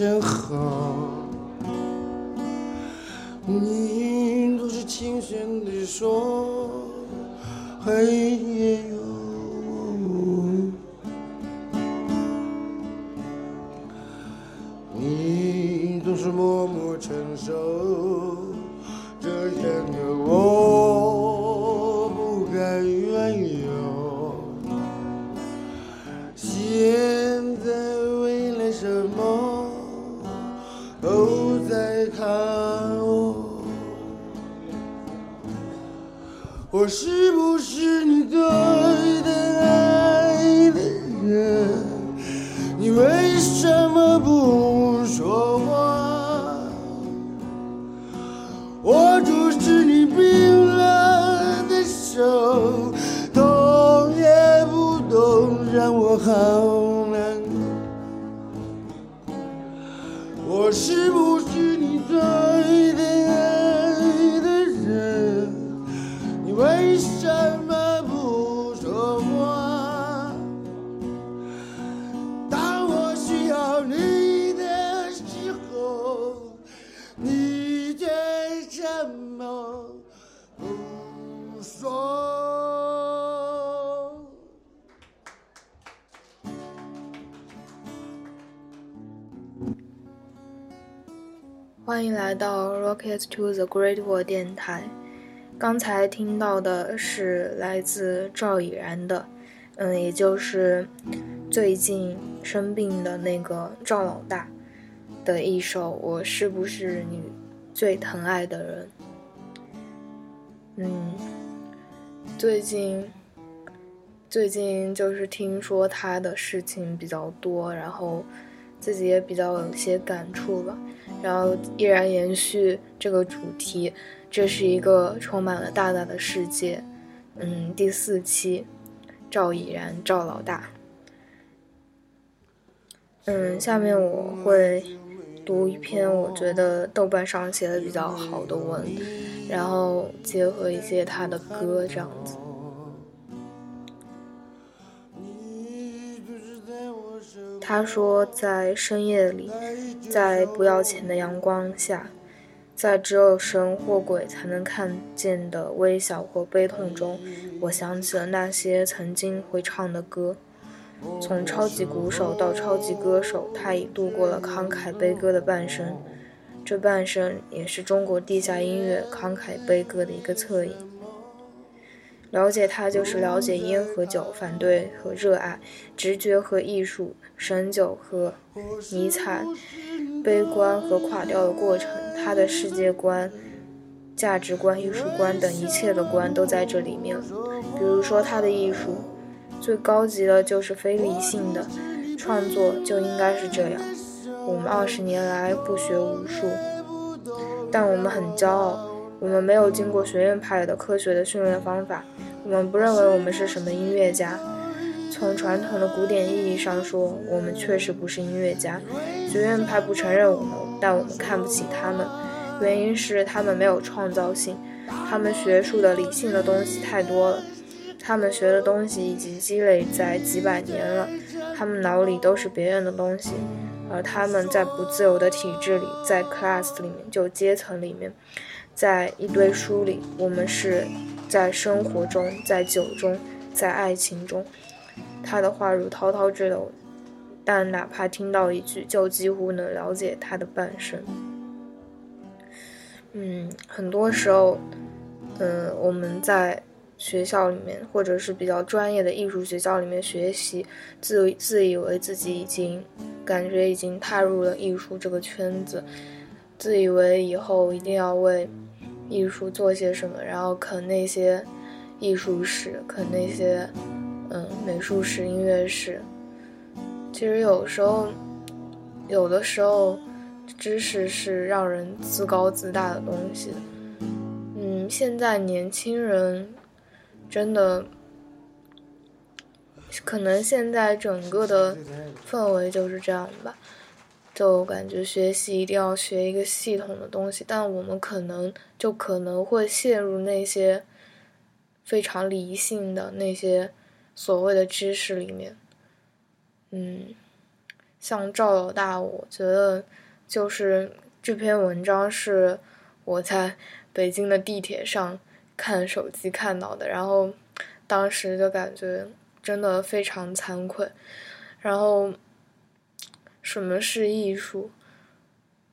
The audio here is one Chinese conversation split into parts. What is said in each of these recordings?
真好是不来到 Rocket to the Great Wall 电台。刚才听到的是来自赵以然的，嗯，也就是最近生病的那个赵老大的一首《我是不是你最疼爱的人》。嗯，最近最近就是听说他的事情比较多，然后自己也比较有些感触吧。然后依然延续这个主题，这是一个充满了大大的世界。嗯，第四期，赵以然，赵老大。嗯，下面我会读一篇我觉得豆瓣上写的比较好的文，然后结合一些他的歌这样子。他说，在深夜里，在不要钱的阳光下，在只有神或鬼才能看见的微小或悲痛中，我想起了那些曾经会唱的歌。从超级鼓手到超级歌手，他已度过了慷慨悲歌的半生，这半生也是中国地下音乐慷慨悲歌的一个侧影。了解他，就是了解烟和酒，反对和热爱，直觉和艺术，神酒和迷彩，悲观和垮掉的过程。他的世界观、价值观、艺术观等一切的观都在这里面。比如说，他的艺术最高级的就是非理性的创作，就应该是这样。我们二十年来不学无术，但我们很骄傲。我们没有经过学院派的科学的训练方法，我们不认为我们是什么音乐家。从传统的古典意义上说，我们确实不是音乐家。学院派不承认我们，但我们看不起他们，原因是他们没有创造性，他们学术的理性的东西太多了，他们学的东西已经积累在几百年了，他们脑里都是别人的东西，而他们在不自由的体制里，在 class 里面就阶层里面。在一堆书里，我们是在生活中，在酒中，在爱情中。他的话如滔滔之流，但哪怕听到一句，就几乎能了解他的半生。嗯，很多时候，嗯，我们在学校里面，或者是比较专业的艺术学校里面学习，自自以为自己已经感觉已经踏入了艺术这个圈子，自以为以后一定要为艺术做些什么，然后啃那些艺术史，啃那些嗯美术史、音乐史。其实有时候，有的时候，知识是让人自高自大的东西。嗯，现在年轻人真的，可能现在整个的氛围就是这样吧。就感觉学习一定要学一个系统的东西，但我们可能就可能会陷入那些非常理性的那些所谓的知识里面。嗯，像赵老大，我觉得就是这篇文章是我在北京的地铁上看手机看到的，然后当时就感觉真的非常惭愧。然后，什么是艺术？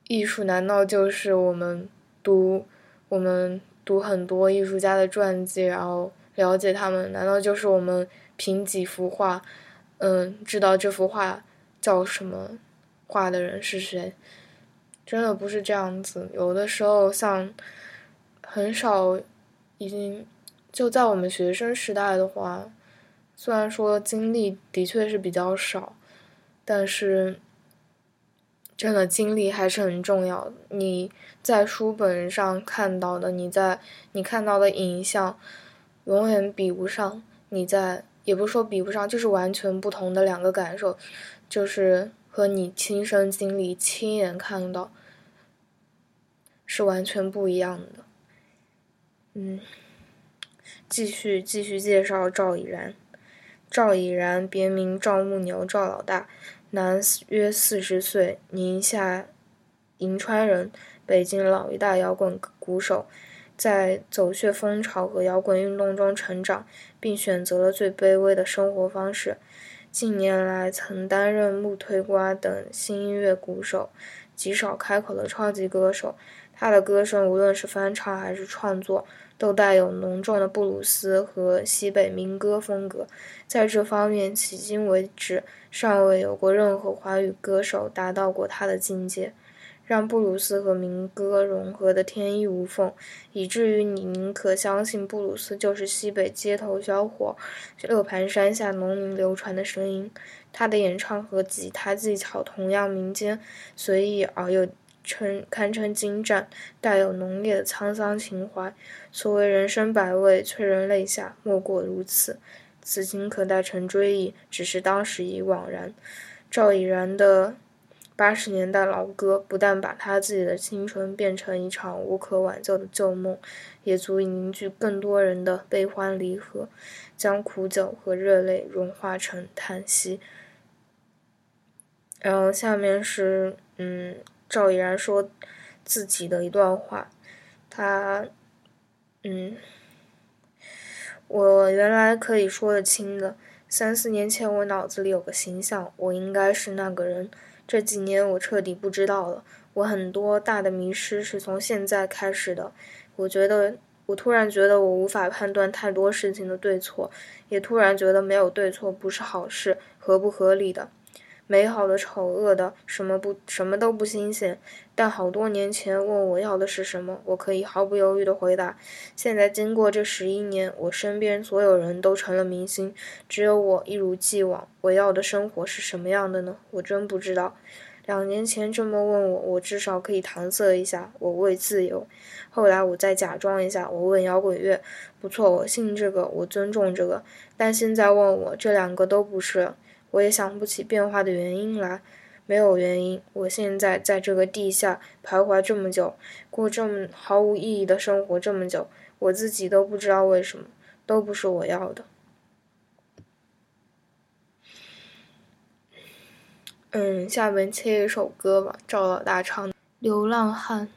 艺术难道就是我们读我们读很多艺术家的传记，然后了解他们？难道就是我们凭几幅画？嗯，知道这幅画叫什么画的人是谁？真的不是这样子。有的时候，像很少，已经就在我们学生时代的话，虽然说经历的确是比较少，但是真的经历还是很重要的。你在书本上看到的，你在你看到的影像，永远比不上你在。也不是说比不上，就是完全不同的两个感受，就是和你亲身经历、亲眼看到是完全不一样的。嗯，继续继续介绍赵以然。赵以然，别名赵木牛，赵老大，男，约四十岁，宁夏银川人，北京老一代摇滚鼓手。在走穴风潮和摇滚运动中成长，并选择了最卑微的生活方式。近年来，曾担任木推瓜等新音乐鼓手，极少开口的超级歌手。他的歌声无论是翻唱还是创作，都带有浓重的布鲁斯和西北民歌风格。在这方面，迄今为止尚未有过任何华语歌手达到过他的境界。让布鲁斯和民歌融合的天衣无缝，以至于你宁可相信布鲁斯就是西北街头小伙、六盘山下农民流传的声音。他的演唱和吉他技巧同样民间，随意而又称堪称精湛，带有浓烈的沧桑情怀。所谓人生百味，催人泪下，莫过如此。此情可待成追忆，只是当时已惘然。赵以然的。八十年代老歌不但把他自己的青春变成一场无可挽救的旧梦，也足以凝聚更多人的悲欢离合，将苦酒和热泪融化成叹息。然后下面是嗯赵以然说自己的一段话，他嗯，我原来可以说得清的，三四年前我脑子里有个形象，我应该是那个人。这几年我彻底不知道了，我很多大的迷失是从现在开始的。我觉得，我突然觉得我无法判断太多事情的对错，也突然觉得没有对错不是好事，合不合理的。美好的、丑恶的，什么不什么都不新鲜。但好多年前问我要的是什么，我可以毫不犹豫地回答。现在经过这十一年，我身边所有人都成了明星，只有我一如既往。我要的生活是什么样的呢？我真不知道。两年前这么问我，我至少可以搪塞一下，我为自由。后来我再假装一下，我问摇滚乐，不错，我信这个，我尊重这个。但现在问我，这两个都不是。我也想不起变化的原因来，没有原因。我现在在这个地下徘徊这么久，过这么毫无意义的生活这么久，我自己都不知道为什么，都不是我要的。嗯，下面切一首歌吧，赵老大唱的《流浪汉》。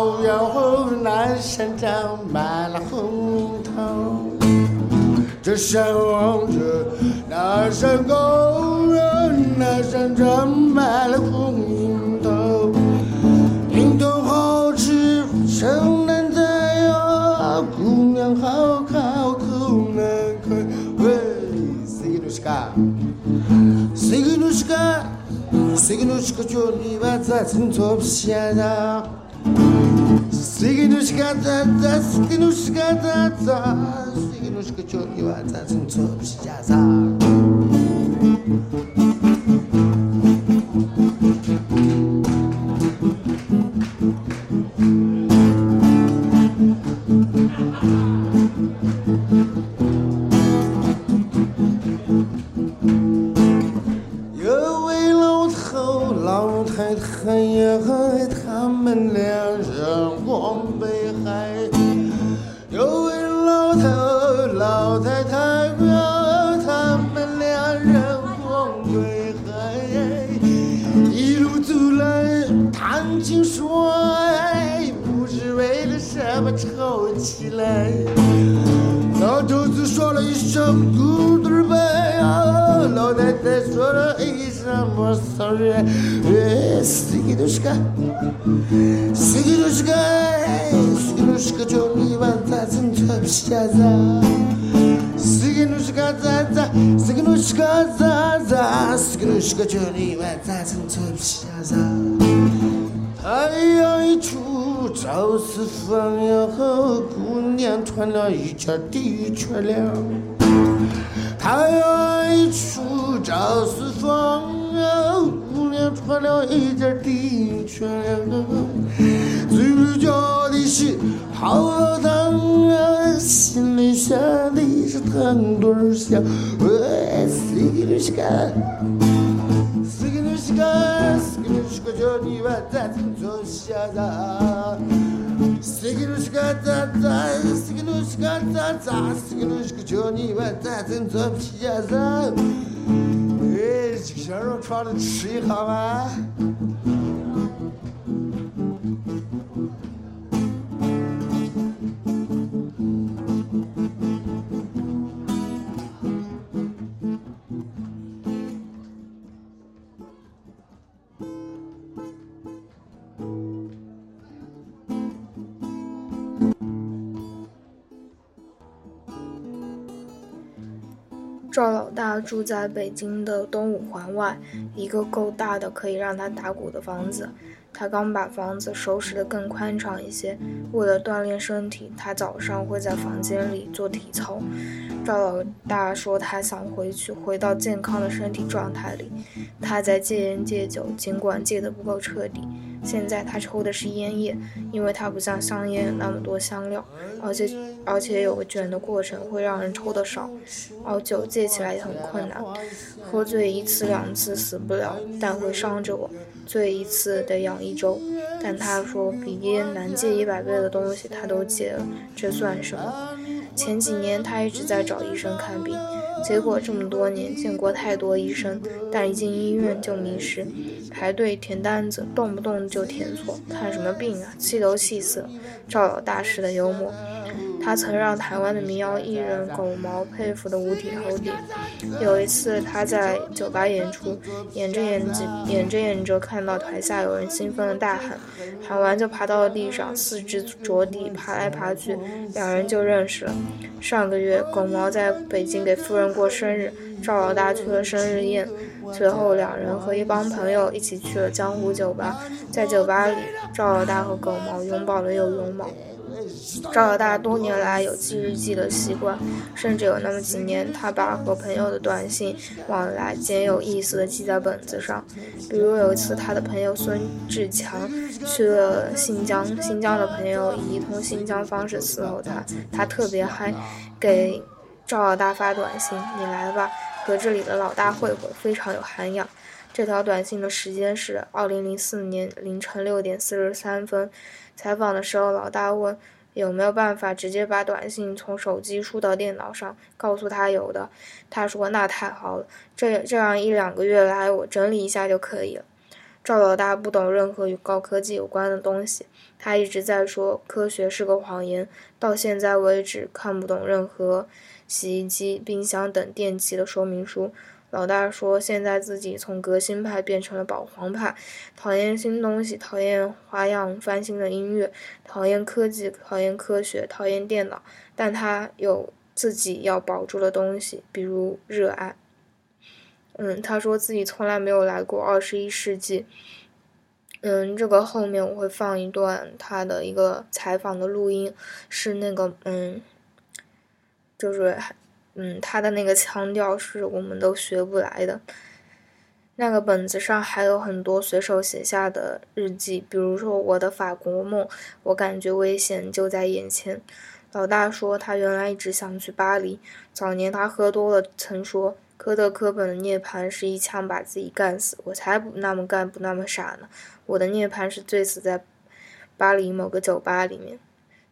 草原南山长满了红头，这山望着那山高远，那山长满了红头，林头好吃城南菜啊，姑娘好看口难开。喂，谁给你干？谁给你干？谁给你干？叫你娃在村做皮呀？Thank you. 了一件的确咱在做皮夹子，哎这皮夹肉串吃一下吗赵老大住在北京的东五环外，一个够大的可以让他打鼓的房子。他刚把房子收拾得更宽敞一些，为了锻炼身体，他早上会在房间里做体操。赵老大说他想回去，回到健康的身体状态里。他在戒烟戒酒，尽管戒得不够彻底。现在他抽的是烟叶，因为它不像香烟那么多香料，而且而且有个卷的过程会让人抽的少。而酒戒起来也很困难，喝醉一次两次死不了，但会伤着我。醉一次得养一周，但他说比烟难戒一百倍的东西他都戒了，这算什么？前几年他一直在找医生看病，结果这么多年见过太多医生，但一进医院就迷失，排队填单子，动不动就填错，看什么病啊？气都气死了！赵老大师的幽默。他曾让台湾的民谣艺人狗毛佩服得五体投地。有一次，他在酒吧演出，演着演着，演着演着，看到台下有人兴奋的大喊，喊完就爬到了地上，四肢着地，爬来爬去，两人就认识了。上个月，狗毛在北京给夫人过生日，赵老大去了生日宴，随后两人和一帮朋友一起去了江湖酒吧，在酒吧里，赵老大和狗毛拥抱了又拥抱。赵老大多年来有记日记的习惯，甚至有那么几年，他把和朋友的短信往来简有意思的记在本子上。比如有一次，他的朋友孙志强去了新疆，新疆的朋友以一通新疆方式伺候他，他特别嗨，给赵老大发短信：“你来吧，和这里的老大会会，非常有涵养。”这条短信的时间是二零零四年凌晨六点四十三分。采访的时候，老大问有没有办法直接把短信从手机输到电脑上，告诉他有的。他说那太好了，这这样一两个月来我整理一下就可以了。赵老大不懂任何与高科技有关的东西，他一直在说科学是个谎言，到现在为止看不懂任何洗衣机、冰箱等电器的说明书。老大说：“现在自己从革新派变成了保皇派，讨厌新东西，讨厌花样翻新的音乐，讨厌科技，讨厌科学，讨厌电脑。但他有自己要保住的东西，比如热爱。”嗯，他说自己从来没有来过二十一世纪。嗯，这个后面我会放一段他的一个采访的录音，是那个嗯，就是嗯，他的那个腔调是我们都学不来的。那个本子上还有很多随手写下的日记，比如说我的法国梦，我感觉危险就在眼前。老大说他原来一直想去巴黎，早年他喝多了曾说科特·科本的涅槃是一枪把自己干死，我才不那么干不那么傻呢。我的涅槃是醉死在巴黎某个酒吧里面。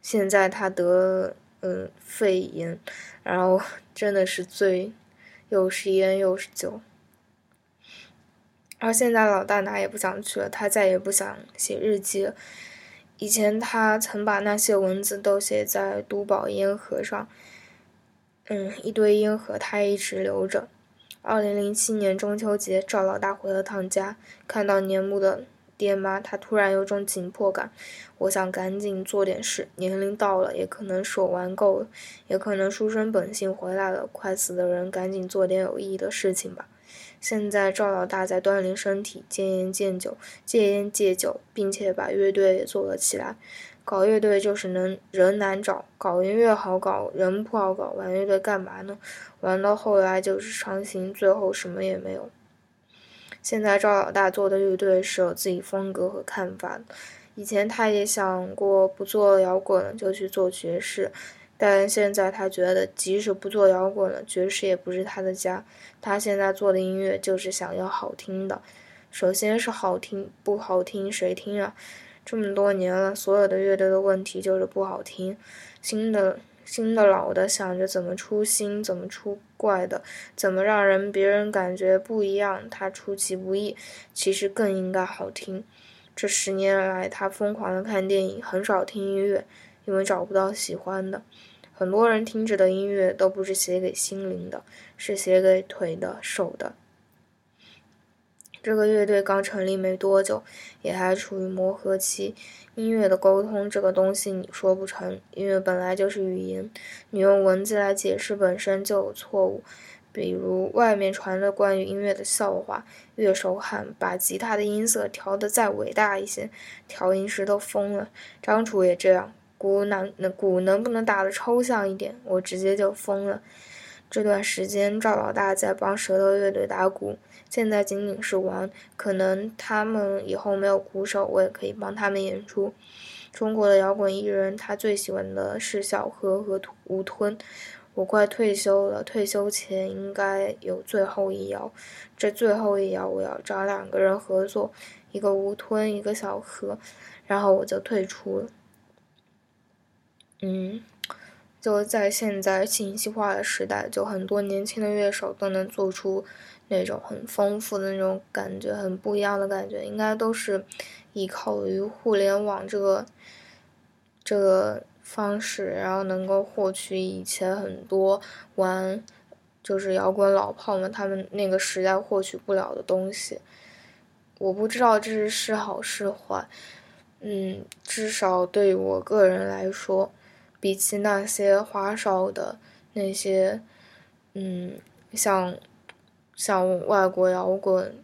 现在他得嗯肺炎，然后真的是醉，又是烟又是酒。而现在老大哪也不想去了，他再也不想写日记了。以前他曾把那些文字都写在都宝烟盒上，嗯，一堆烟盒他一直留着。二零零七年中秋节，赵老大回了趟家，看到年暮的爹妈，他突然有种紧迫感。我想赶紧做点事，年龄到了，也可能是我玩够了，也可能书生本性回来了。快死的人，赶紧做点有意义的事情吧。现在赵老大在锻炼身体，戒烟戒酒，戒烟戒酒，并且把乐队也做了起来。搞乐队就是能人难找，搞音乐好搞，人不好搞。玩乐队干嘛呢？玩到后来就是伤心，最后什么也没有。现在赵老大做的乐队是有自己风格和看法的。以前他也想过不做摇滚了就去做爵士。但现在他觉得，即使不做摇滚了，爵士也不是他的家。他现在做的音乐就是想要好听的。首先是好听，不好听谁听啊？这么多年了，所有的乐队的问题就是不好听。新的、新的、老的，想着怎么出新，怎么出怪的，怎么让人别人感觉不一样，他出其不意，其实更应该好听。这十年来，他疯狂的看电影，很少听音乐，因为找不到喜欢的。很多人听着的音乐都不是写给心灵的，是写给腿的、手的。这个乐队刚成立没多久，也还处于磨合期。音乐的沟通这个东西，你说不成。音乐本来就是语言，你用文字来解释本身就有错误。比如外面传的关于音乐的笑话，乐手喊把吉他的音色调得再伟大一些，调音师都疯了。张楚也这样。鼓能鼓能不能打得抽象一点？我直接就疯了。这段时间赵老大在帮舌头乐队打鼓，现在仅仅是玩，可能他们以后没有鼓手，我也可以帮他们演出。中国的摇滚艺人，他最喜欢的是小何和吴吞。我快退休了，退休前应该有最后一摇。这最后一摇，我要找两个人合作，一个吴吞，一个小何，然后我就退出了。嗯，就在现在信息化的时代，就很多年轻的乐手都能做出那种很丰富的那种感觉，很不一样的感觉，应该都是依靠于互联网这个这个方式，然后能够获取以前很多玩就是摇滚老炮们他们那个时代获取不了的东西。我不知道这是是好是坏，嗯，至少对我个人来说。比起那些花哨的那些，嗯，像像外国摇滚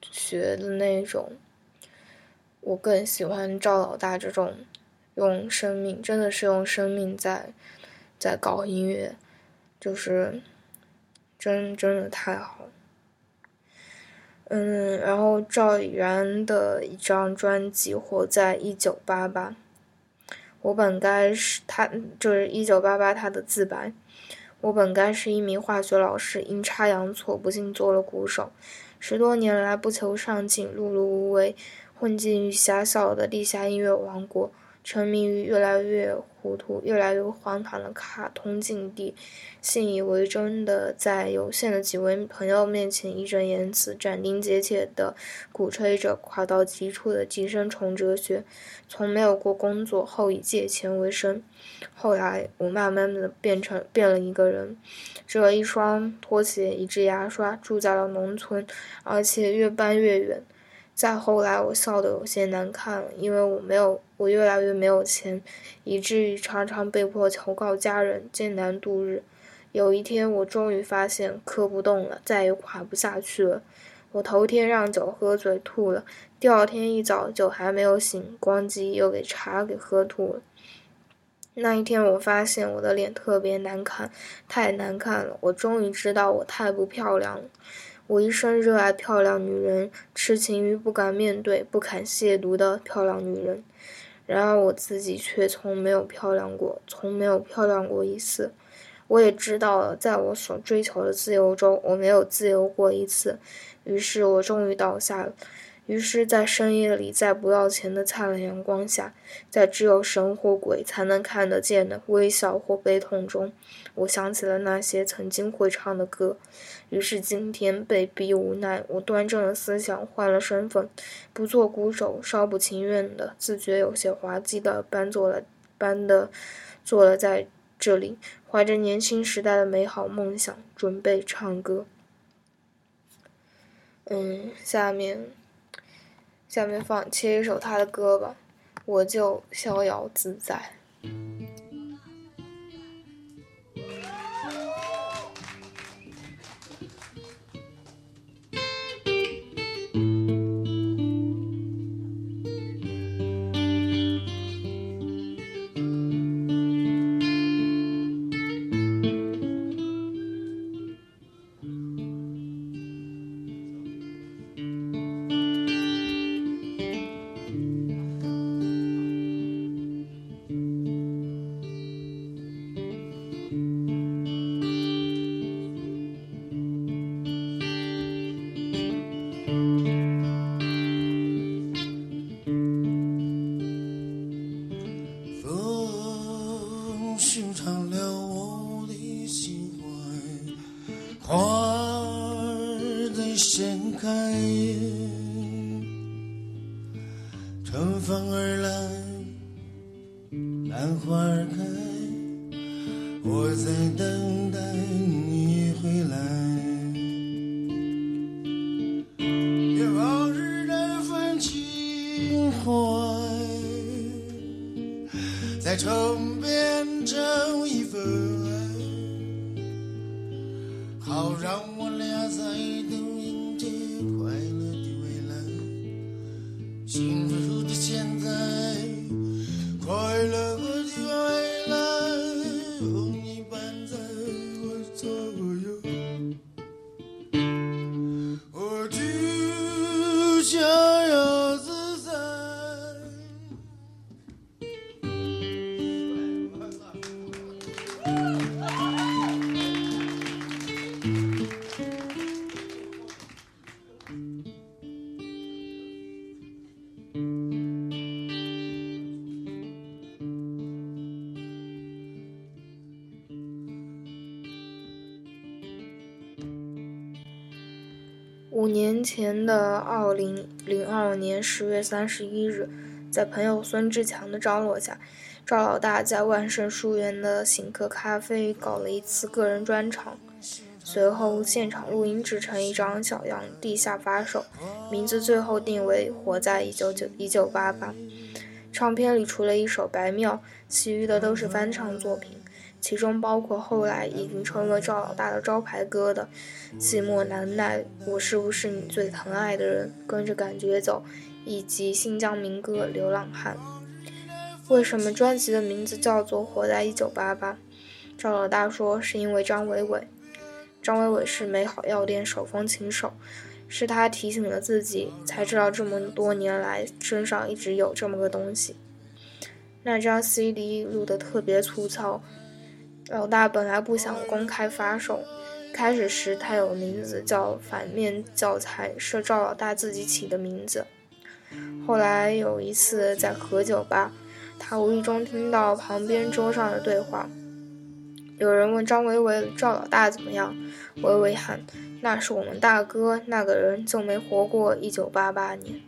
学的那种，我更喜欢赵老大这种用生命，真的是用生命在在搞音乐，就是真真的太好。嗯，然后赵已然的一张专辑《活在一九八八》。我本该是他，就是一九八八他的自白。我本该是一名化学老师，阴差阳错，不幸做了鼓手。十多年来不求上进，碌碌无为，混迹于狭小的地下音乐王国。沉迷于越来越糊涂、越来越荒唐的卡通境地，信以为真的在有限的几位朋友面前义正言辞、斩钉截铁地鼓吹着垮到极处的寄生虫哲学。从没有过工作，后以借钱为生。后来，我慢慢的变成变了一个人，只有一双拖鞋、一支牙刷，住在了农村，而且越搬越远。再后来，我笑得有些难看了，因为我没有，我越来越没有钱，以至于常常被迫求告家人，艰难度日。有一天，我终于发现磕不动了，再也垮不下去了。我头天让酒喝醉吐了，第二天一早酒还没有醒，咣叽又给茶给喝吐了。那一天，我发现我的脸特别难看，太难看了。我终于知道我太不漂亮了。我一生热爱漂亮女人，痴情于不敢面对、不肯亵渎的漂亮女人。然而我自己却从没有漂亮过，从没有漂亮过一次。我也知道了，在我所追求的自由中，我没有自由过一次。于是我终于倒下了。于是，在深夜里，在不要钱的灿烂阳光下，在只有神或鬼才能看得见的微笑或悲痛中，我想起了那些曾经会唱的歌。于是今天被逼无奈，我端正了思想换了身份，不做鼓手，稍不情愿的，自觉有些滑稽的搬坐了，搬的坐了在这里，怀着年轻时代的美好梦想，准备唱歌。嗯，下面。下面放切一首他的歌吧，我就逍遥自在。五年前的二零零二年十月三十一日，在朋友孙志强的张罗下，赵老大在万盛书园的醒客咖啡搞了一次个人专场，随后现场录音制成一张小样，地下发售，名字最后定为《活在一九九一九八八》。唱片里除了一首《白庙》，其余的都是翻唱作品。其中包括后来已经成了赵老大的招牌歌的《寂寞难耐》，我是不是你最疼爱的人？跟着感觉走，以及新疆民歌《流浪汉》。为什么专辑的名字叫做《活在一九八八》？赵老大说是因为张伟伟。张伟伟是美好药店手风琴手，是他提醒了自己，才知道这么多年来身上一直有这么个东西。那张 CD 录得特别粗糙。老大本来不想公开发售，开始时他有名字叫《反面教材》，是赵老大自己起的名字。后来有一次在何酒吧，他无意中听到旁边桌上的对话，有人问张维维赵老大怎么样，维维喊：“那是我们大哥，那个人就没活过一九八八年。”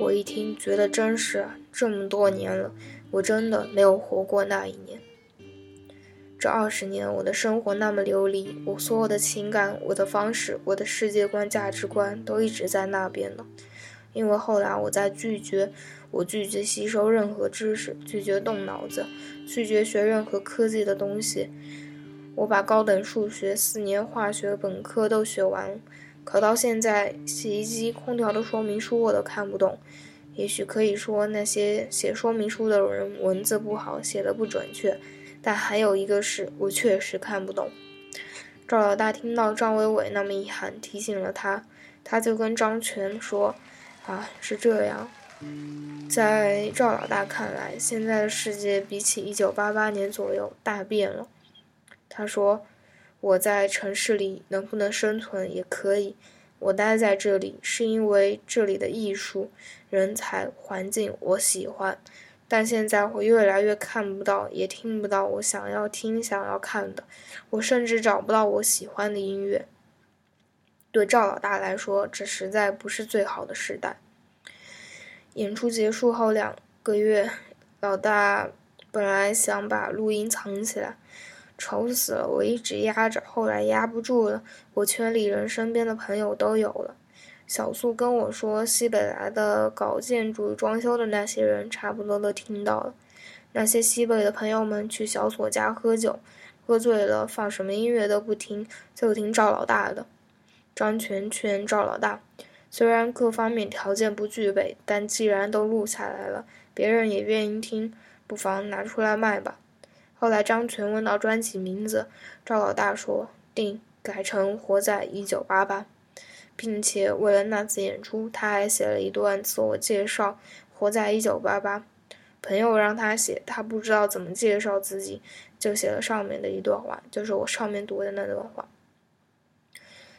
我一听觉得真是，这么多年了，我真的没有活过那一年。这二十年，我的生活那么流离，我所有的情感、我的方式、我的世界观、价值观都一直在那边呢。因为后来我在拒绝，我拒绝吸收任何知识，拒绝动脑子，拒绝学任何科技的东西。我把高等数学、四年化学本科都学完，可到现在，洗衣机、空调的说明书我都看不懂。也许可以说那些写说明书的人文字不好，写的不准确。但还有一个是我确实看不懂。赵老大听到张伟伟那么一喊，提醒了他，他就跟张全说：“啊，是这样。”在赵老大看来，现在的世界比起一九八八年左右大变了。他说：“我在城市里能不能生存也可以，我待在这里是因为这里的艺术、人才、环境我喜欢。”但现在我越来越看不到，也听不到我想要听、想要看的，我甚至找不到我喜欢的音乐。对赵老大来说，这实在不是最好的时代。演出结束后两个月，老大本来想把录音藏起来，愁死了。我一直压着，后来压不住了，我圈里人、身边的朋友都有了。小苏跟我说，西北来的搞建筑、装修的那些人，差不多都听到了。那些西北的朋友们去小锁家喝酒，喝醉了，放什么音乐都不听，就听赵老大的。张全劝赵老大，虽然各方面条件不具备，但既然都录下来了，别人也愿意听，不妨拿出来卖吧。后来张全问到专辑名字，赵老大说定，改成《活在一九八八》。并且为了那次演出，他还写了一段自我介绍：“活在一九八八。”朋友让他写，他不知道怎么介绍自己，就写了上面的一段话，就是我上面读的那段话。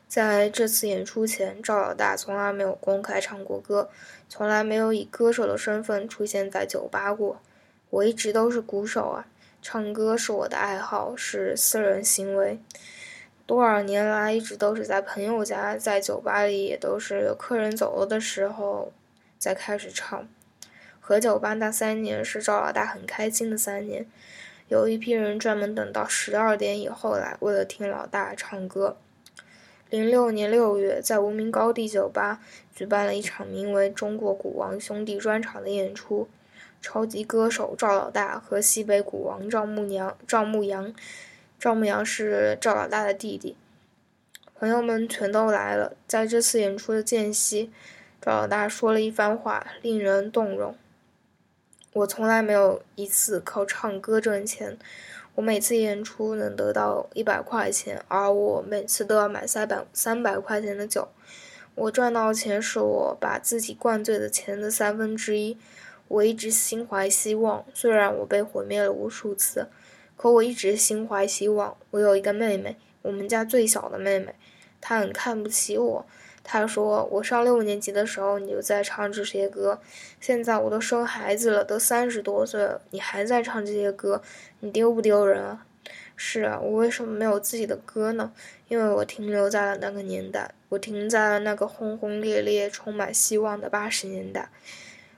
在这次演出前，赵老大从来没有公开唱过歌，从来没有以歌手的身份出现在酒吧过。我一直都是鼓手啊，唱歌是我的爱好，是私人行为。多少年来，一直都是在朋友家，在酒吧里，也都是有客人走了的时候，再开始唱。和酒吧那三年是赵老大很开心的三年，有一批人专门等到十二点以后来，为了听老大唱歌。零六年六月，在无名高地酒吧举办了一场名为《中国古王兄弟专场》的演出，超级歌手赵老大和西北古王赵牧娘、赵牧阳。赵牧阳是赵老大的弟弟，朋友们全都来了。在这次演出的间隙，赵老大说了一番话，令人动容。我从来没有一次靠唱歌挣钱，我每次演出能得到一百块钱，而我每次都要买三百三百块钱的酒。我赚到钱是我把自己灌醉的钱的三分之一。我一直心怀希望，虽然我被毁灭了无数次。可我一直心怀希望。我有一个妹妹，我们家最小的妹妹，她很看不起我。她说：“我上六年级的时候你就在唱这些歌，现在我都生孩子了，都三十多岁了，你还在唱这些歌，你丢不丢人啊？”是啊，我为什么没有自己的歌呢？因为我停留在了那个年代，我停在了那个轰轰烈烈、充满希望的八十年代。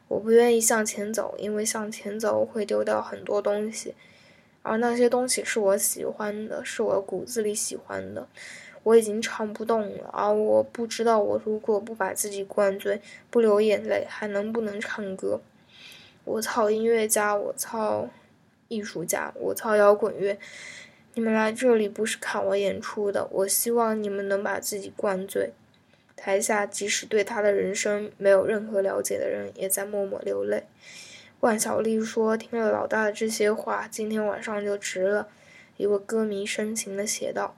我不愿意向前走，因为向前走会丢掉很多东西。而那些东西是我喜欢的，是我骨子里喜欢的。我已经唱不动了，而我不知道，我如果不把自己灌醉，不流眼泪，还能不能唱歌？我操音乐家，我操艺术家，我操摇滚乐！你们来这里不是看我演出的，我希望你们能把自己灌醉。台下即使对他的人生没有任何了解的人，也在默默流泪。万小丽说：“听了老大的这些话，今天晚上就值了。”一位歌迷深情地写道：“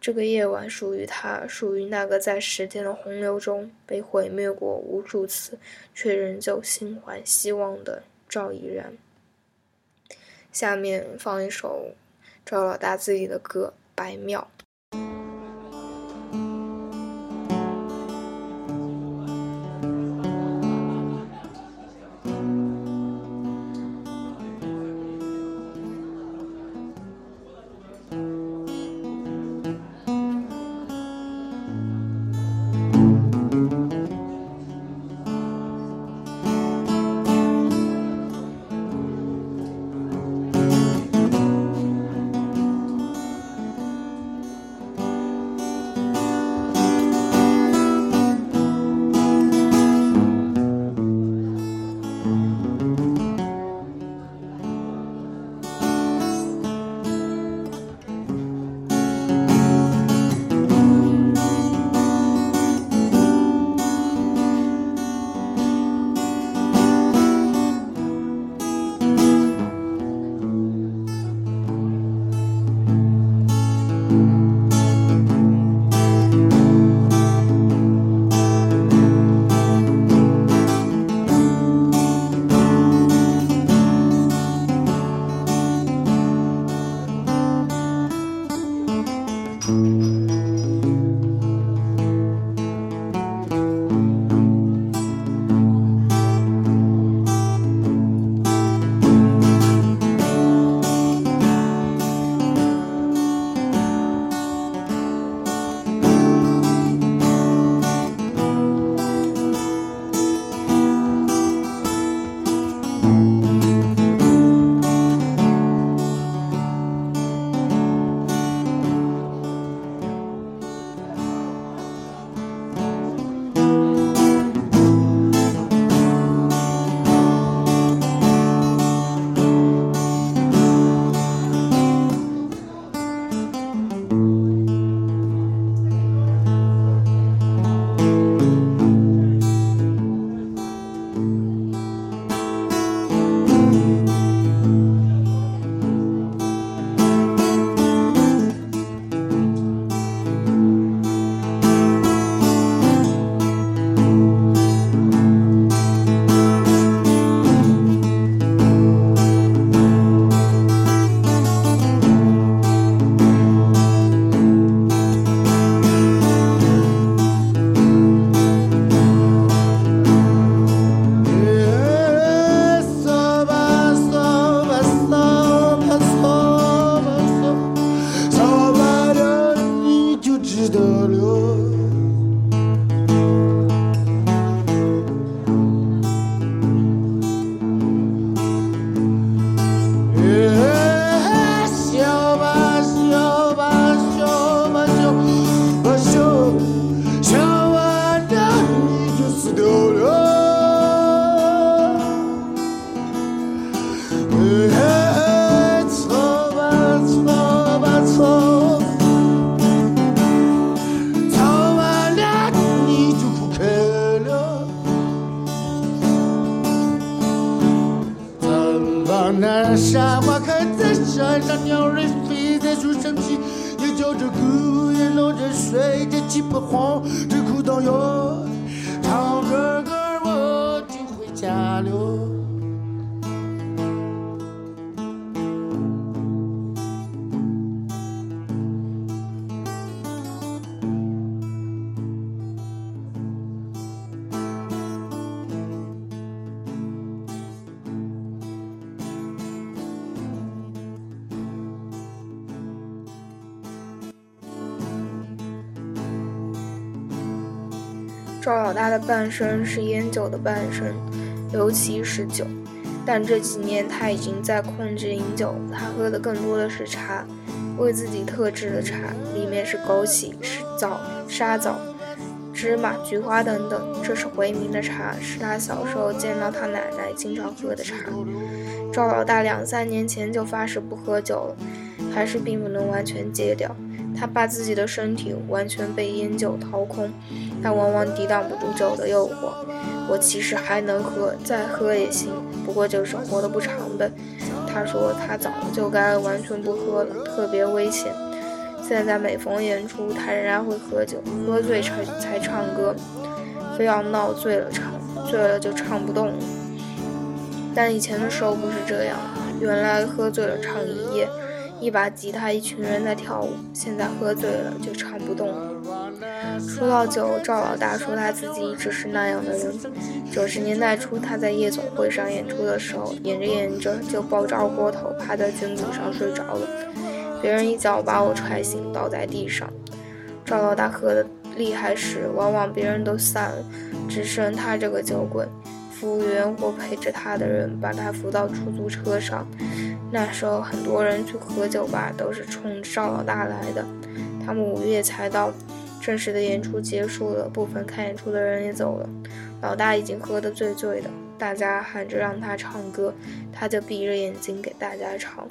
这个夜晚属于他，属于那个在时间的洪流中被毁灭过无数次，却仍旧心怀希望的赵以然。”下面放一首赵老大自己的歌《白庙》。半生是烟酒的半生，尤其是酒。但这几年他已经在控制饮酒，他喝的更多的是茶，为自己特制的茶，里面是枸杞、是枣、沙枣、芝麻、菊花等等。这是回民的茶，是他小时候见到他奶奶经常喝的茶。赵老大两三年前就发誓不喝酒了，还是并不能完全戒掉。他把自己的身体完全被烟酒掏空，他往往抵挡不住酒的诱惑。我其实还能喝，再喝也行，不过就是活得不长呗。他说他早就该完全不喝了，特别危险。现在每逢演出，他仍然会喝酒，喝醉才才唱歌，非要闹醉了唱，醉了就唱不动了。但以前的时候不是这样，原来喝醉了唱一夜。一把吉他，一群人在跳舞。现在喝醉了就唱不动了。说到酒，赵老大说他自己一直是那样的人。九十年代初，他在夜总会上演出的时候，演着演着就爆炸锅头，趴在军鼓上睡着了。别人一脚把我踹醒，倒在地上。赵老大喝的厉害时，往往别人都散了，只剩他这个酒鬼。服务员或陪着他的人把他扶到出租车上。那时候很多人去喝酒吧都是冲赵老大来的。他们五月才到，正式的演出结束了，部分看演出的人也走了。老大已经喝得醉醉的，大家喊着让他唱歌，他就闭着眼睛给大家唱。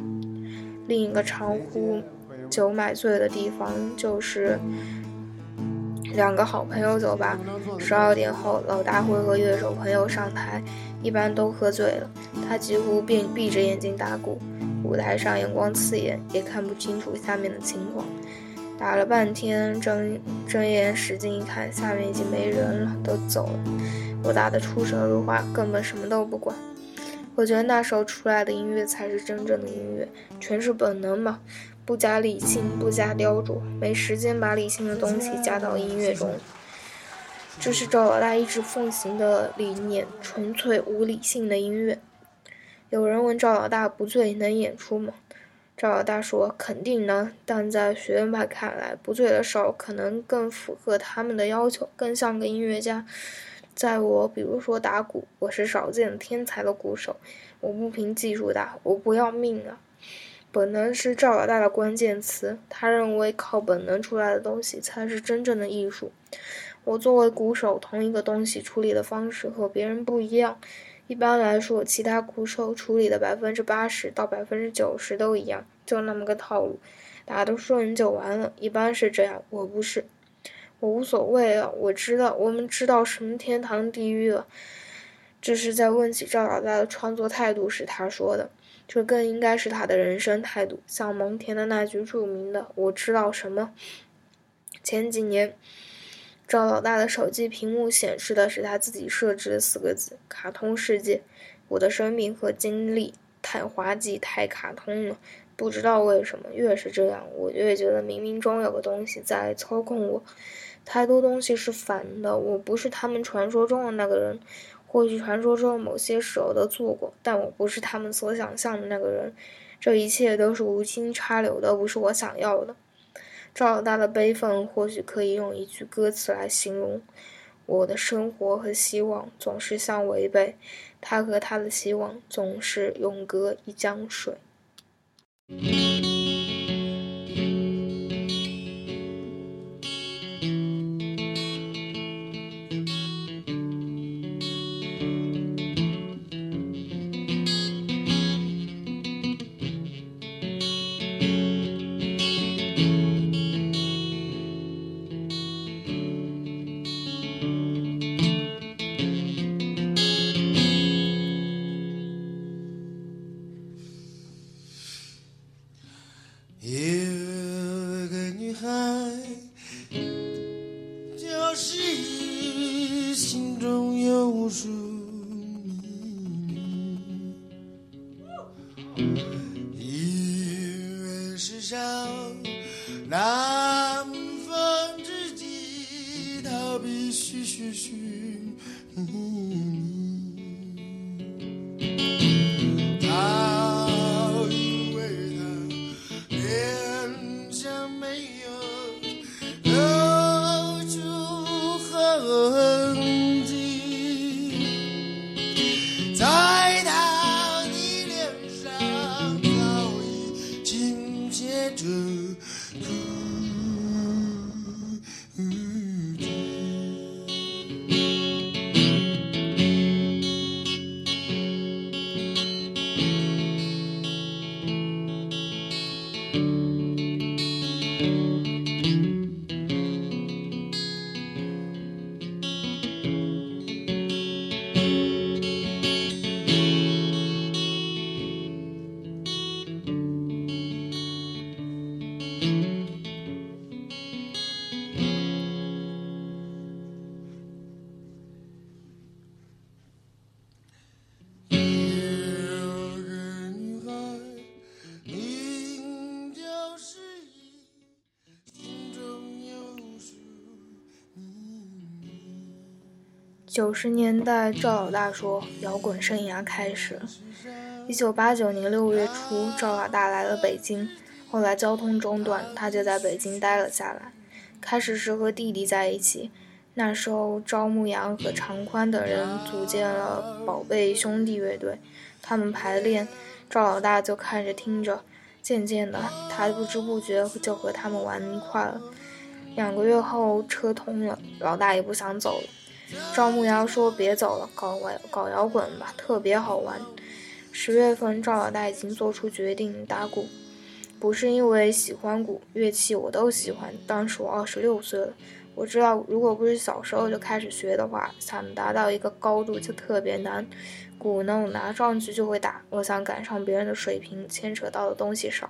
另一个常呼酒买醉的地方就是。两个好朋友酒吧。十二点后，老大会和乐手朋友上台，一般都喝醉了。他几乎闭闭着眼睛打鼓，舞台上阳光刺眼，也看不清楚下面的情况。打了半天，睁睁眼使劲一看，下面已经没人了，都走了。我打得出神入化，根本什么都不管。我觉得那时候出来的音乐才是真正的音乐，全是本能嘛。不加理性，不加雕琢，没时间把理性的东西加到音乐中。这是赵老大一直奉行的理念：纯粹无理性的音乐。有人问赵老大不醉能演出吗？赵老大说肯定能，但在学院派看来，不醉的少可能更符合他们的要求，更像个音乐家。在我，比如说打鼓，我是少见天才的鼓手，我不凭技术打，我不要命啊！本能是赵老大的关键词，他认为靠本能出来的东西才是真正的艺术。我作为鼓手，同一个东西处理的方式和别人不一样。一般来说，其他鼓手处理的百分之八十到百分之九十都一样，就那么个套路，打得顺就完了。一般是这样，我不是，我无所谓啊。我知道，我们知道什么天堂地狱了。这是在问起赵老大的创作态度时他说的。这更应该是他的人生态度，像蒙恬的那句著名的“我知道什么”。前几年，赵老大的手机屏幕显示的是他自己设置的四个字：“卡通世界”。我的生命和经历太滑稽、太卡通了，不知道为什么，越是这样，我越觉得冥冥中有个东西在操控我。太多东西是反的，我不是他们传说中的那个人。或许传说中某些时候都做过，但我不是他们所想象的那个人。这一切都是无心插柳的，不是我想要的。赵老大的悲愤或许可以用一句歌词来形容：我的生活和希望总是相违背，他和他的希望总是永隔一江水。就是心中有无数秘密因为世上难逢知己逃避虚九十年代，赵老大说摇滚生涯开始了。一九八九年六月初，赵老大来了北京，后来交通中断，他就在北京待了下来。开始是和弟弟在一起，那时候赵牧阳和常宽等人组建了宝贝兄弟乐队，他们排练，赵老大就看着听着，渐渐的，他不知不觉就和他们玩一块了。两个月后，车通了，老大也不想走了。赵牧阳说：“别走了，搞玩搞摇滚吧，特别好玩。”十月份，赵老大已经做出决定打鼓，不是因为喜欢鼓，乐器我都喜欢。当时我二十六岁了，我知道如果不是小时候就开始学的话，想达到一个高度就特别难。鼓呢，我拿上去就会打，我想赶上别人的水平，牵扯到的东西少。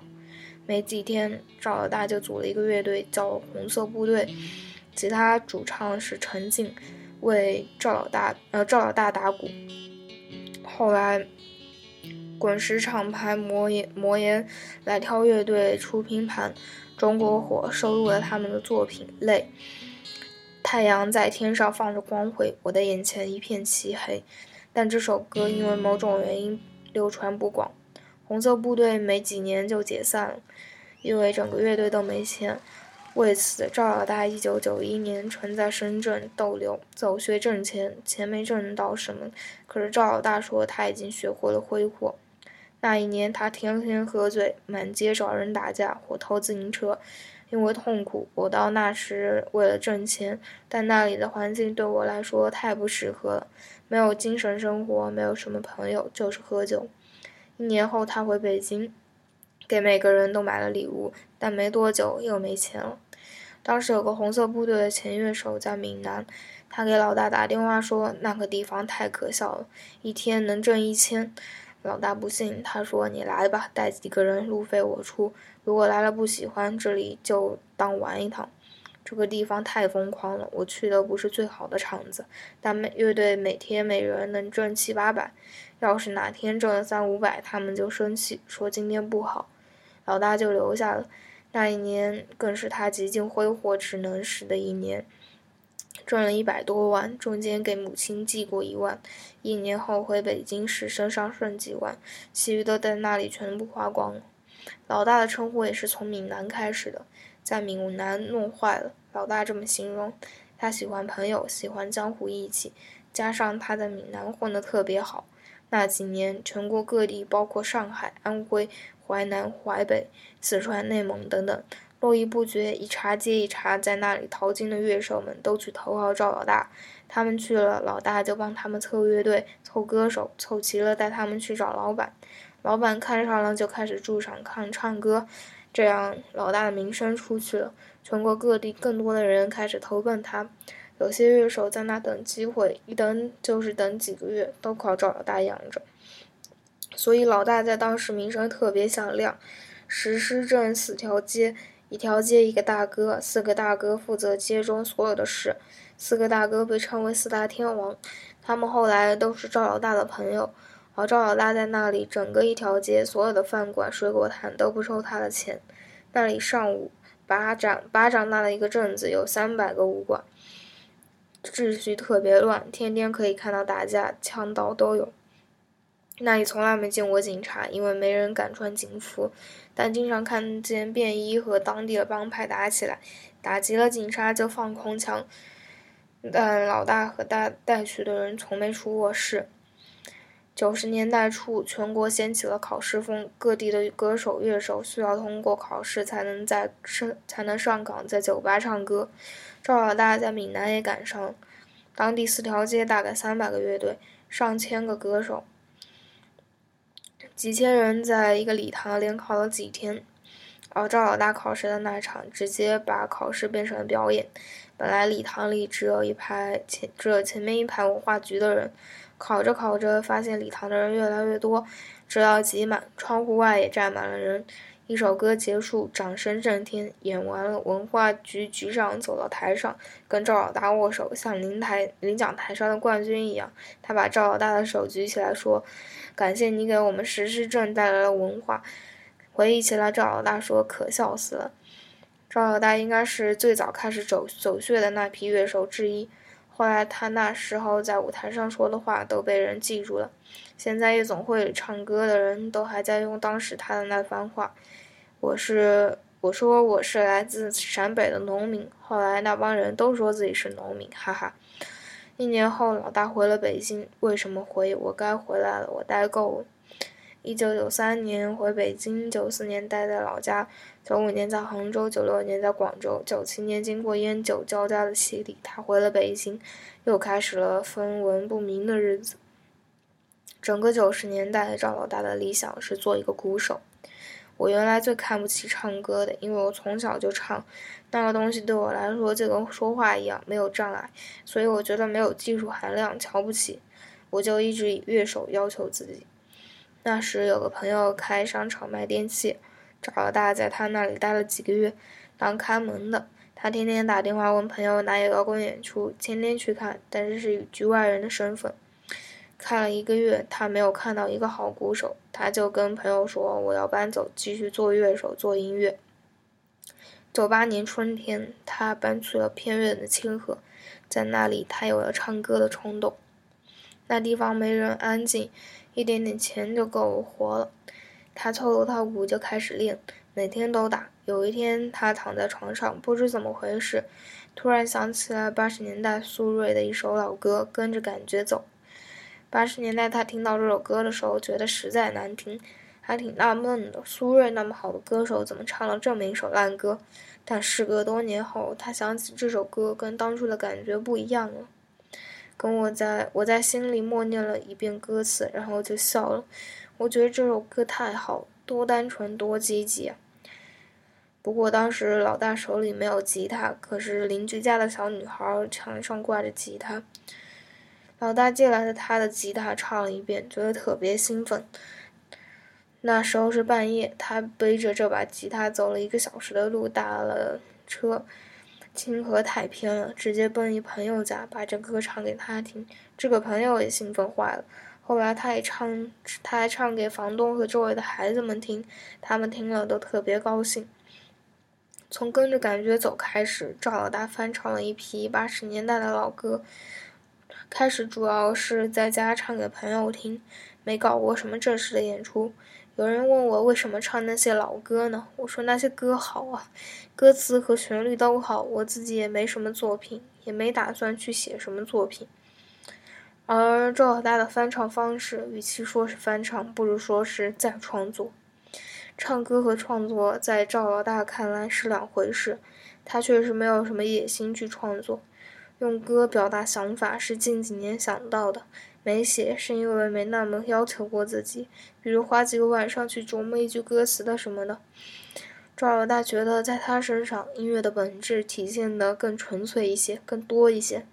没几天，赵老大就组了一个乐队，叫红色部队，吉他主唱是陈静。为赵老大呃赵老大打鼓，后来滚石厂牌魔岩魔岩来挑乐队出拼盘，中国火收录了他们的作品《泪》。太阳在天上放着光辉，我的眼前一片漆黑。但这首歌因为某种原因流传不广，红色部队没几年就解散了，因为整个乐队都没钱。为此，赵老大一九九一年曾在深圳逗留，走学挣钱，钱没挣到什么。可是赵老大说他已经学会了挥霍。那一年，他天天喝醉，满街找人打架或偷自行车。因为痛苦，我到那时为了挣钱，但那里的环境对我来说太不适合了，没有精神生活，没有什么朋友，就是喝酒。一年后，他回北京，给每个人都买了礼物，但没多久又没钱了。当时有个红色部队的前乐手在闽南，他给老大打电话说那个地方太可笑了，一天能挣一千。老大不信，他说你来吧，带几个人，路费我出。如果来了不喜欢，这里就当玩一趟。这个地方太疯狂了，我去的不是最好的场子，但每乐队每天每人能挣七八百。要是哪天挣了三五百，他们就生气，说今天不好。老大就留下了。那一年更是他极尽挥霍只能时的一年，赚了一百多万，中间给母亲寄过一万。一年后回北京时身上剩几万，其余的在那里全部花光了。老大的称呼也是从闽南开始的，在闽南弄坏了。老大这么形容：他喜欢朋友，喜欢江湖义气，加上他在闽南混得特别好。那几年，全国各地，包括上海、安徽、淮南、淮北、四川、内蒙等等，络绎不绝，一茬接一茬，在那里淘金的乐手们都去投靠赵老大。他们去了，老大就帮他们凑乐队、凑歌手，凑齐了带他们去找老板。老板看上了，就开始驻场看唱歌，这样老大的名声出去了，全国各地更多的人开始投奔他。有些乐手在那等机会，一等就是等几个月，都靠赵老大养着。所以老大在当时名声特别响亮。石狮镇四条街，一条街一个大哥，四个大哥负责街中所有的事，四个大哥被称为四大天王。他们后来都是赵老大的朋友。而赵老大在那里，整个一条街所有的饭馆、水果摊都不收他的钱。那里上午巴掌巴掌大的一个镇子，有三百个武馆，秩序特别乱，天天可以看到打架、枪刀都有。那里从来没见过警察，因为没人敢穿警服，但经常看见便衣和当地的帮派打起来，打急了警察就放空枪。但老大和大带去的人从没出过事。九十年代初，全国掀起了考试风，各地的歌手、乐手需要通过考试才能在上才能上岗，在酒吧唱歌。赵老大在闽南也赶上，当地四条街大概三百个乐队，上千个歌手，几千人在一个礼堂连考了几天。而赵老大考试的那场，直接把考试变成了表演。本来礼堂里只有一排前，只前面一排文化局的人。考着考着，发现礼堂的人越来越多，直到挤满，窗户外也站满了人。一首歌结束，掌声震天。演完了，文化局局长走到台上，跟赵老大握手，像领台领奖台上的冠军一样。他把赵老大的手举起来，说：“感谢你给我们石狮镇带来了文化。”回忆起来，赵老大说：“可笑死了。”赵老大应该是最早开始走走穴的那批乐手之一。后来他那时候在舞台上说的话都被人记住了，现在夜总会里唱歌的人都还在用当时他的那番话。我是我说我是来自陕北的农民，后来那帮人都说自己是农民，哈哈。一年后，老大回了北京，为什么回？我该回来了，我待够了。一九九三年回北京，九四年待在老家，九五年在杭州，九六年在广州，九七年经过烟酒交加的洗礼，他回了北京，又开始了分文不明的日子。整个九十年代，赵老大的理想是做一个鼓手。我原来最看不起唱歌的，因为我从小就唱，那个东西对我来说就跟说话一样，没有障碍，所以我觉得没有技术含量，瞧不起。我就一直以乐手要求自己。那时有个朋友开商场卖电器，找了大在他那里待了几个月，当看门的。他天天打电话问朋友哪有摇滚演出，天天去看，但是是以局外人的身份。看了一个月，他没有看到一个好鼓手，他就跟朋友说：“我要搬走，继续做乐手，做音乐。”九八年春天，他搬去了偏远的清河，在那里他有了唱歌的冲动。那地方没人，安静。一点点钱就够活了，他凑了套鼓就开始练，每天都打。有一天，他躺在床上，不知怎么回事，突然想起来八十年代苏芮的一首老歌《跟着感觉走》。八十年代，他听到这首歌的时候，觉得实在难听，还挺纳闷的：苏芮那么好的歌手，怎么唱了这么一首烂歌？但事隔多年后，他想起这首歌跟当初的感觉不一样了。跟我在我在心里默念了一遍歌词，然后就笑了。我觉得这首歌太好，多单纯，多积极啊！不过当时老大手里没有吉他，可是邻居家的小女孩墙上挂着吉他，老大借来的他的吉他唱了一遍，觉得特别兴奋。那时候是半夜，他背着这把吉他走了一个小时的路，打了车。清河太偏了，直接奔一朋友家，把这歌唱给他听。这个朋友也兴奋坏了。后来他也唱，他还唱给房东和周围的孩子们听，他们听了都特别高兴。从跟着感觉走开始，赵老大翻唱了一批八十年代的老歌。开始主要是在家唱给朋友听，没搞过什么正式的演出。有人问我为什么唱那些老歌呢？我说那些歌好啊，歌词和旋律都好。我自己也没什么作品，也没打算去写什么作品。而赵老大的翻唱方式，与其说是翻唱，不如说是再创作。唱歌和创作在赵老大看来是两回事，他确实没有什么野心去创作。用歌表达想法是近几年想到的。没写是因为没那么要求过自己，比如花几个晚上去琢磨一句歌词的什么的。赵老大觉得在他身上，音乐的本质体现得更纯粹一些，更多一些。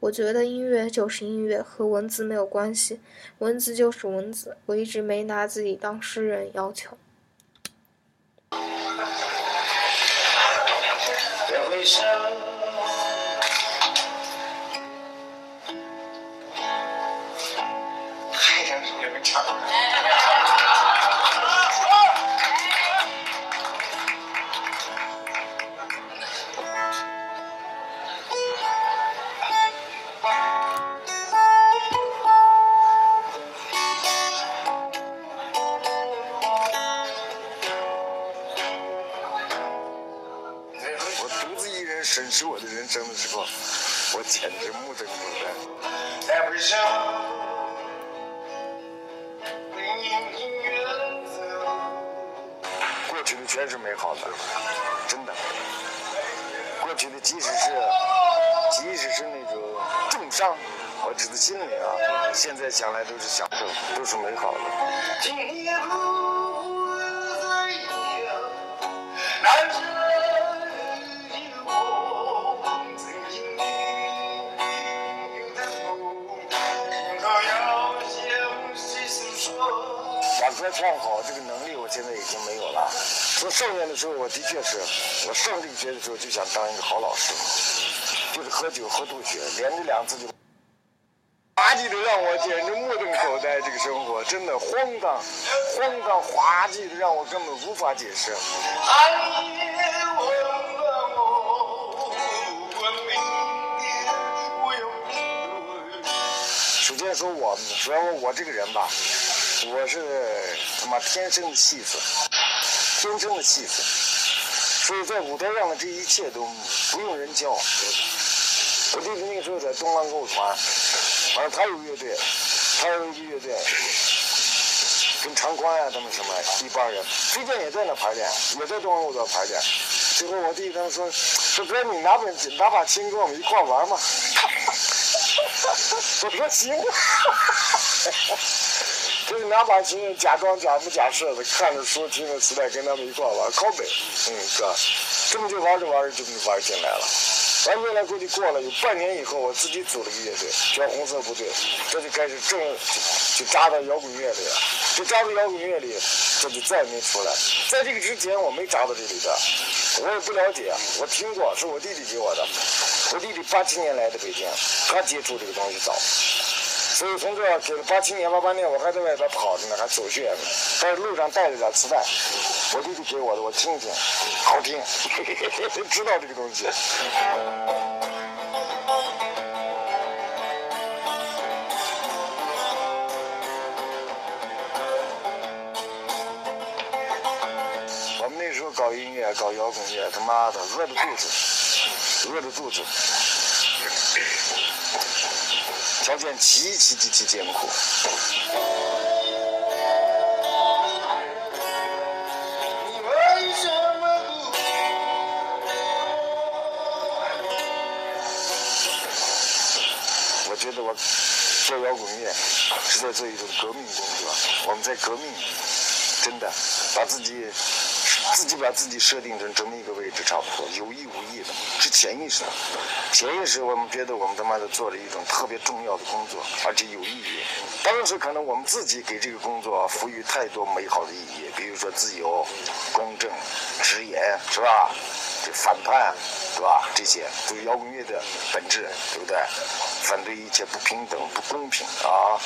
我觉得音乐就是音乐，和文字没有关系，文字就是文字。我一直没拿自己当诗人要求。心里啊，现在想来都是享受，都是美好的。把歌唱好这个能力，我现在已经没有了。从少年的时候，我的确是，我上这个学的时候就想当一个好老师，就是喝酒喝吐血，连着两次就，简直目瞪口呆。这个生活真的荒唐，荒唐滑稽的让我根本无法解释。首先说我，主要我这个人吧。我是他妈天生的戏子，天生的戏子，所以在舞台上的这一切都不用人教。我弟弟那个时候在东方歌舞团，反正他有乐队，他有一乐队，跟长宽呀他们什么一帮人，最近也在那排练，也在东方歌舞团排练。最后我弟他们说说哥你拿把拿把琴跟我们一块玩嘛，我说行。就是拿把琴，假装假模假式的看着书，听着磁带，跟他们一块玩靠北。嗯，哥，这么就玩着玩着就玩进来了。玩进来估计过了有半年以后，我自己组了个乐队，叫红色部队，这就开始正就扎到摇滚乐里了。就扎到摇滚乐里，这就再也没出来。在这个之前，我没扎到这里边，我也不了解。我听过，是我弟弟给我的。我弟弟八七年来的北京，他接触这个东西早。所以从这给了八七年、八八年，我还在外边跑着呢，还走穴呢。在路上带着点磁带，我弟弟给我的，我听听，好听，知道这个东西。我们那时候搞音乐、搞摇滚乐，他妈的饿着肚子，饿着肚子。条件极其极其艰苦。我觉得我做摇滚乐是在做一种革命工作，我们在革命，真的把自己。自己把自己设定成这么一个位置，差不多有意无意的，是潜意识的。潜意识，我们觉得我们他妈的做了一种特别重要的工作，而且有意义。当时可能我们自己给这个工作赋予太多美好的意义，比如说自由、公正、直言，是吧？这反叛，对吧？这些都是摇滚乐的本质，对不对？反对一切不平等、不公平啊！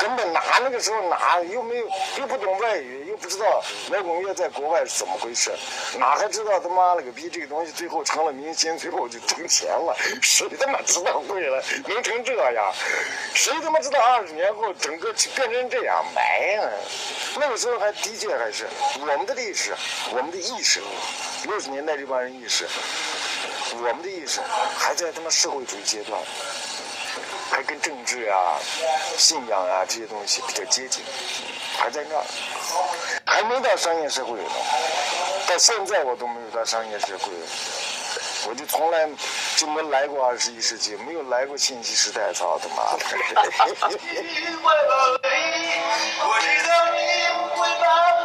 根本哪那个时候哪又没有又不懂外语，又不知道摇滚乐在国外是怎么回事，哪还知道他妈了个逼这个东西最后成了明星，最后就挣钱了？谁他妈知道会了能成这样？谁他妈知道二十年后整个变成这样？没呀！那个时候还的确还是我们的历史，我们的意识。六十年代这帮人意识，我们的意识还在他妈社会主义阶段，还跟政治啊、信仰啊这些东西比较接近，还在那儿，还没到商业社会呢。到现在我都没有到商业社会，我就从来就没来过二十一世纪，没有来过信息时代，操他妈的！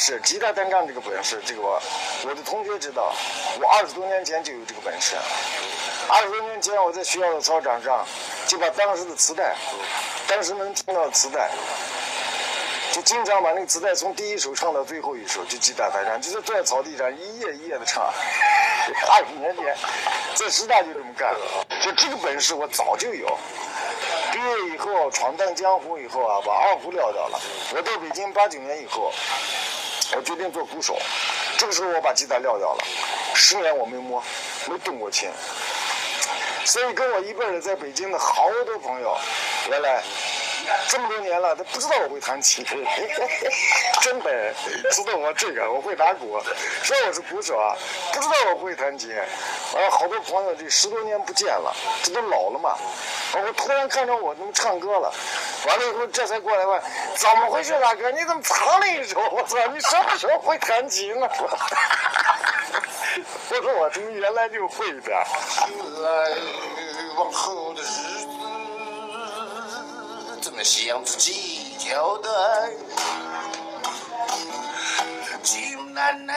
是吉他单唱这个本事，这个我我的同学知道，我二十多年前就有这个本事。二十多年前我在学校的操场上，就把当时的磁带，当时能听到的磁带，就经常把那个磁带从第一首唱到最后一首，就吉他单唱，就是在草地上一页一页的唱。二十年前在师大就这么干，就这个本事我早就有。毕业以后闯荡江湖以后啊，把二胡撂掉了。我到北京八九年以后。我决定做鼓手。这个时候我把吉他撂掉了，十年我没摸，没动过琴。所以跟我一辈的在北京的好多朋友，原来。这么多年了，他不知道我会弹琴，真的知道我这个我会打鼓，说我是鼓手啊，不知道我会弹琴。完好多朋友这十多年不见了，这都老了嘛。我突然看着我能唱歌了，完了以后这才过来问，怎么回事大哥？你怎么藏了一首？我操，你什么时候会弹琴呢？我说我从原来就会的。来 往后的日向自己交代。金奶奶，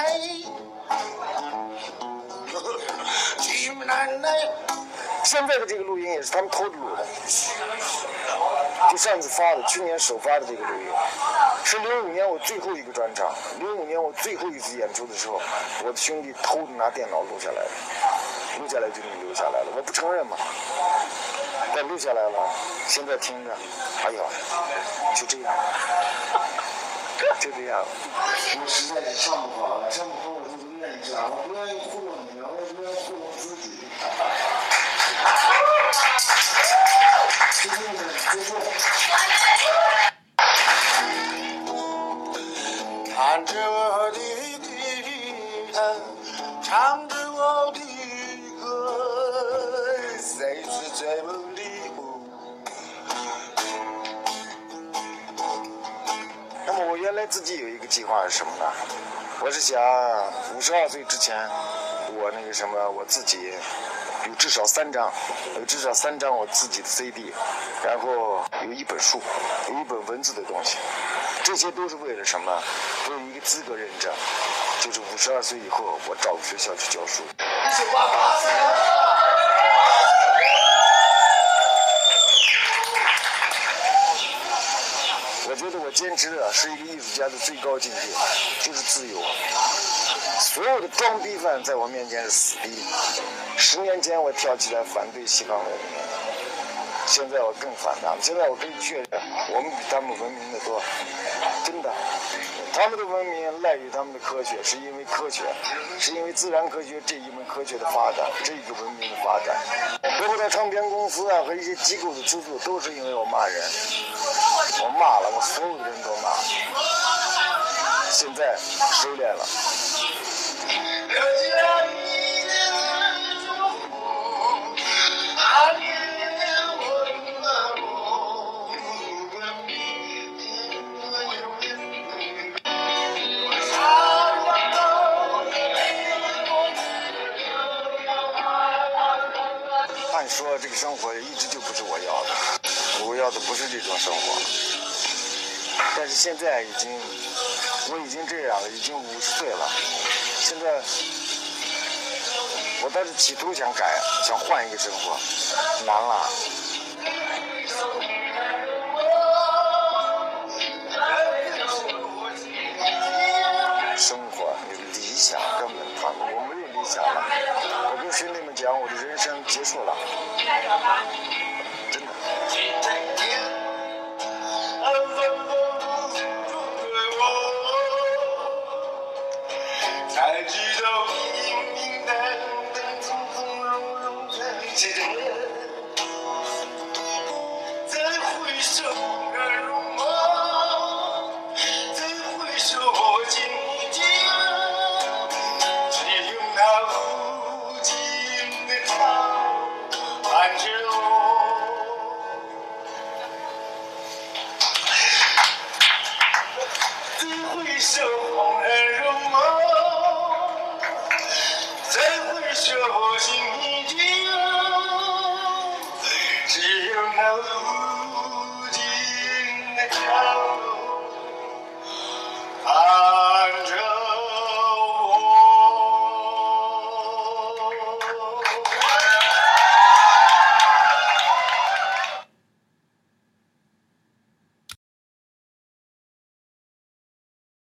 金奶奶。现在的这个录音也是他们偷着录的，就上次发的，去年首发的这个录音，是零五年我最后一个专场，零五年我最后一次演出的时候，我的兄弟偷着拿电脑录下来的，录下来就能留下来了，我不承认嘛。但录下来了，现在听着，哎呀，就这样，就这样。我实在是唱不好了，唱不好我就不愿意唱，我不愿意糊弄你，我也不愿意糊弄自己。看着我的吉他，唱原来自己有一个计划是什么呢？我是想五十二岁之前，我那个什么，我自己有至少三张，有至少三张我自己的 CD，然后有一本书，有一本文字的东西，这些都是为了什么？都有一个资格认证，就是五十二岁以后我找个学校去教书。觉得我坚持的是一个艺术家的最高境界，就是自由。所有的装逼犯在我面前是死逼。十年前我跳起来反对西方文明，现在我更反他们。现在我可以确认，我们比他们文明的多，真的。他们的文明赖于他们的科学，是因为科学，是因为自然科学这一门科学的发展，这一个文明的发展。包括到唱片公司啊和一些机构的资助，都是因为我骂人。我骂了，我所有的人都骂。现在收敛了。按说这个生活一直就不是我要的，要的不是这种生活。但是现在已经，我已经这样了，已经五十岁了。现在，我倒是企图想改，想换一个生活，难了。生活理想根本谈不，我没有理想了。我跟兄弟们讲，我的人生结束了。